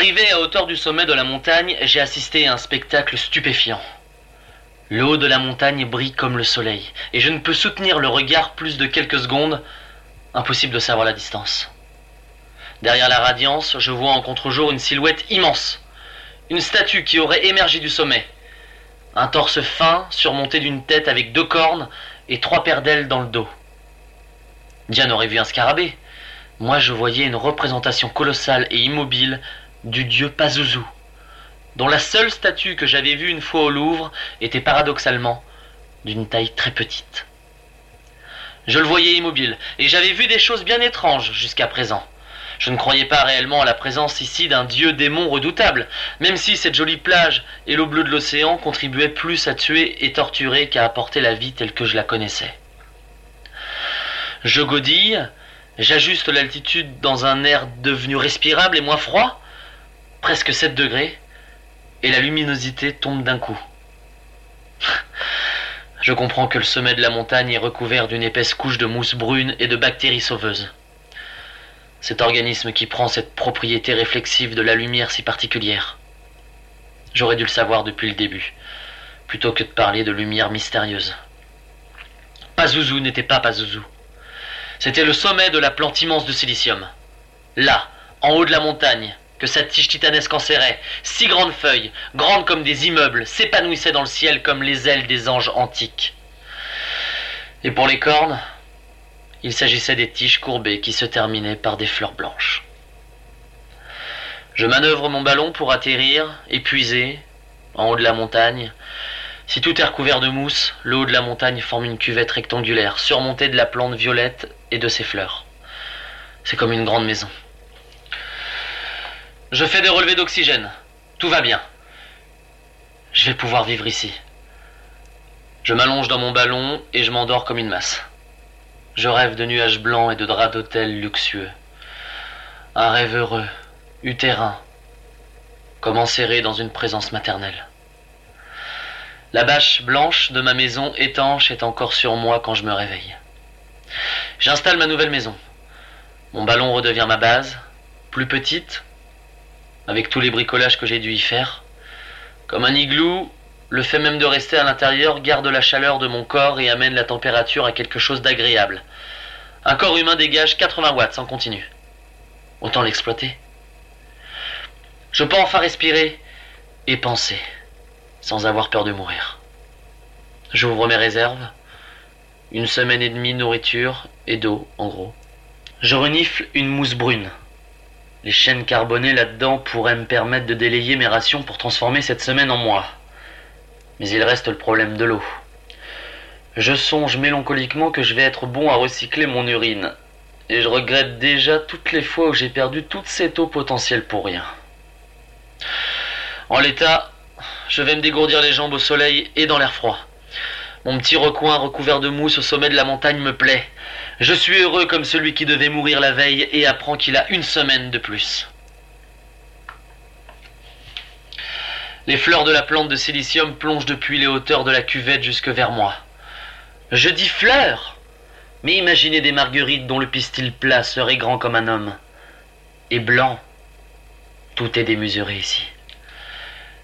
Arrivé à hauteur du sommet de la montagne, j'ai assisté à un spectacle stupéfiant. Le haut de la montagne brille comme le soleil, et je ne peux soutenir le regard plus de quelques secondes. Impossible de savoir la distance. Derrière la radiance, je vois en contre-jour une silhouette immense. Une statue qui aurait émergé du sommet. Un torse fin surmonté d'une tête avec deux cornes et trois paires d'ailes dans le dos. Diane aurait vu un scarabée. Moi, je voyais une représentation colossale et immobile du dieu Pazuzu, dont la seule statue que j'avais vue une fois au Louvre était paradoxalement d'une taille très petite. Je le voyais immobile, et j'avais vu des choses bien étranges jusqu'à présent. Je ne croyais pas réellement à la présence ici d'un dieu démon redoutable, même si cette jolie plage et l'eau bleue de l'océan contribuaient plus à tuer et torturer qu'à apporter la vie telle que je la connaissais. Je godille, j'ajuste l'altitude dans un air devenu respirable et moins froid, presque 7 degrés, et la luminosité tombe d'un coup. Je comprends que le sommet de la montagne est recouvert d'une épaisse couche de mousse brune et de bactéries sauveuses. Cet organisme qui prend cette propriété réflexive de la lumière si particulière. J'aurais dû le savoir depuis le début, plutôt que de parler de lumière mystérieuse. Pazuzu n'était pas Pazuzu. C'était le sommet de la plante immense de silicium. Là, en haut de la montagne, que sa tige titanesque enserrait, six grandes feuilles, grandes comme des immeubles, s'épanouissaient dans le ciel comme les ailes des anges antiques. Et pour les cornes, il s'agissait des tiges courbées qui se terminaient par des fleurs blanches. Je manœuvre mon ballon pour atterrir, épuisé, en haut de la montagne. Si tout est recouvert de mousse, le haut de la montagne forme une cuvette rectangulaire, surmontée de la plante violette et de ses fleurs. C'est comme une grande maison. Je fais des relevés d'oxygène. Tout va bien. Je vais pouvoir vivre ici. Je m'allonge dans mon ballon et je m'endors comme une masse. Je rêve de nuages blancs et de draps d'hôtel luxueux. Un rêve heureux, utérin, comme enserré dans une présence maternelle. La bâche blanche de ma maison étanche est encore sur moi quand je me réveille. J'installe ma nouvelle maison. Mon ballon redevient ma base, plus petite, avec tous les bricolages que j'ai dû y faire. Comme un igloo, le fait même de rester à l'intérieur garde la chaleur de mon corps et amène la température à quelque chose d'agréable. Un corps humain dégage 80 watts en continu. Autant l'exploiter. Je peux enfin respirer et penser, sans avoir peur de mourir. J'ouvre mes réserves. Une semaine et demie de nourriture et d'eau, en gros. Je renifle une mousse brune. Les chaînes carbonées là-dedans pourraient me permettre de délayer mes rations pour transformer cette semaine en mois. Mais il reste le problème de l'eau. Je songe mélancoliquement que je vais être bon à recycler mon urine. Et je regrette déjà toutes les fois où j'ai perdu toute cette eau potentielle pour rien. En l'état, je vais me dégourdir les jambes au soleil et dans l'air froid. Mon petit recoin recouvert de mousse au sommet de la montagne me plaît. Je suis heureux comme celui qui devait mourir la veille et apprend qu'il a une semaine de plus. Les fleurs de la plante de silicium plongent depuis les hauteurs de la cuvette jusque vers moi. Je dis fleurs Mais imaginez des marguerites dont le pistil plat serait grand comme un homme. Et blanc. Tout est démesuré ici.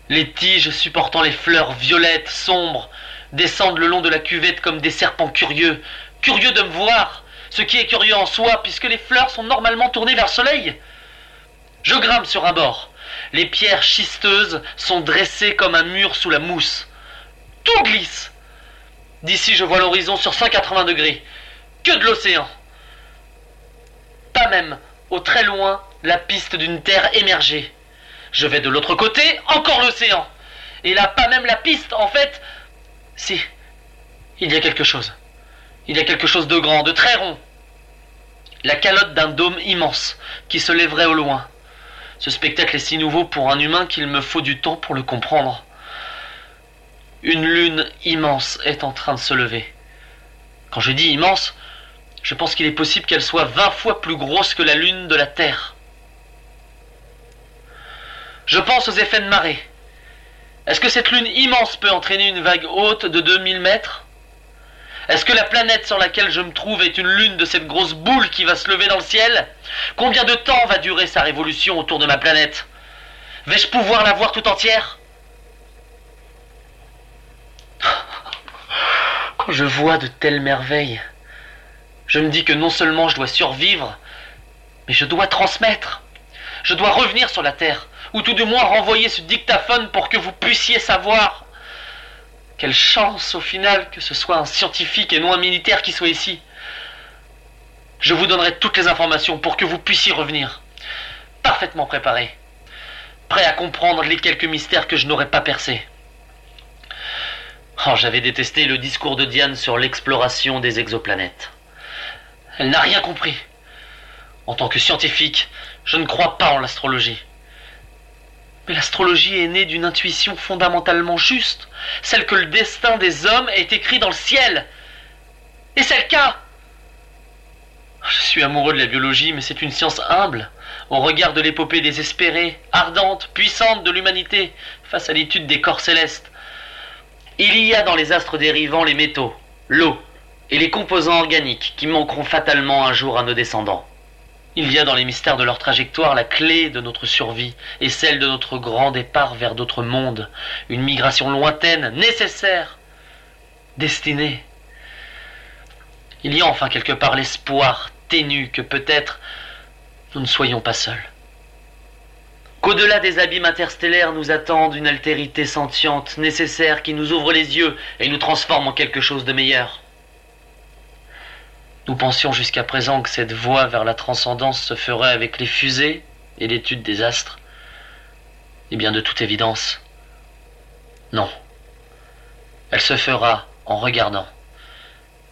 Les tiges supportant les fleurs violettes, sombres, descendent le long de la cuvette comme des serpents curieux, curieux de me voir, ce qui est curieux en soi, puisque les fleurs sont normalement tournées vers le soleil. Je grimpe sur un bord. Les pierres schisteuses sont dressées comme un mur sous la mousse. Tout glisse. D'ici, je vois l'horizon sur 180 degrés. Que de l'océan. Pas même, au très loin, la piste d'une terre émergée. Je vais de l'autre côté, encore l'océan. Et là, pas même la piste, en fait. Si, il y a quelque chose. Il y a quelque chose de grand, de très rond. La calotte d'un dôme immense qui se lèverait au loin. Ce spectacle est si nouveau pour un humain qu'il me faut du temps pour le comprendre. Une lune immense est en train de se lever. Quand je dis immense, je pense qu'il est possible qu'elle soit vingt fois plus grosse que la lune de la Terre. Je pense aux effets de marée. Est-ce que cette lune immense peut entraîner une vague haute de 2000 mètres? Est-ce que la planète sur laquelle je me trouve est une lune de cette grosse boule qui va se lever dans le ciel? Combien de temps va durer sa révolution autour de ma planète? Vais-je pouvoir la voir tout entière? Quand je vois de telles merveilles, je me dis que non seulement je dois survivre, mais je dois transmettre. Je dois revenir sur la Terre, ou tout du moins renvoyer ce dictaphone pour que vous puissiez savoir. Quelle chance au final que ce soit un scientifique et non un militaire qui soit ici. Je vous donnerai toutes les informations pour que vous puissiez revenir, parfaitement préparé, prêt à comprendre les quelques mystères que je n'aurais pas percés. Oh, j'avais détesté le discours de Diane sur l'exploration des exoplanètes. Elle n'a rien compris. En tant que scientifique, je ne crois pas en l'astrologie. Mais l'astrologie est née d'une intuition fondamentalement juste, celle que le destin des hommes est écrit dans le ciel. Et c'est le cas. Je suis amoureux de la biologie, mais c'est une science humble, au regard de l'épopée désespérée, ardente, puissante de l'humanité, face à l'étude des corps célestes. Il y a dans les astres dérivants les métaux, l'eau et les composants organiques qui manqueront fatalement un jour à nos descendants. Il y a dans les mystères de leur trajectoire la clé de notre survie et celle de notre grand départ vers d'autres mondes, une migration lointaine, nécessaire, destinée. Il y a enfin quelque part l'espoir ténu que peut-être nous ne soyons pas seuls. Qu'au-delà des abîmes interstellaires nous attende une altérité sentiente, nécessaire, qui nous ouvre les yeux et nous transforme en quelque chose de meilleur. Nous pensions jusqu'à présent que cette voie vers la transcendance se ferait avec les fusées et l'étude des astres. Eh bien, de toute évidence, non. Elle se fera en regardant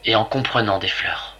et en comprenant des fleurs.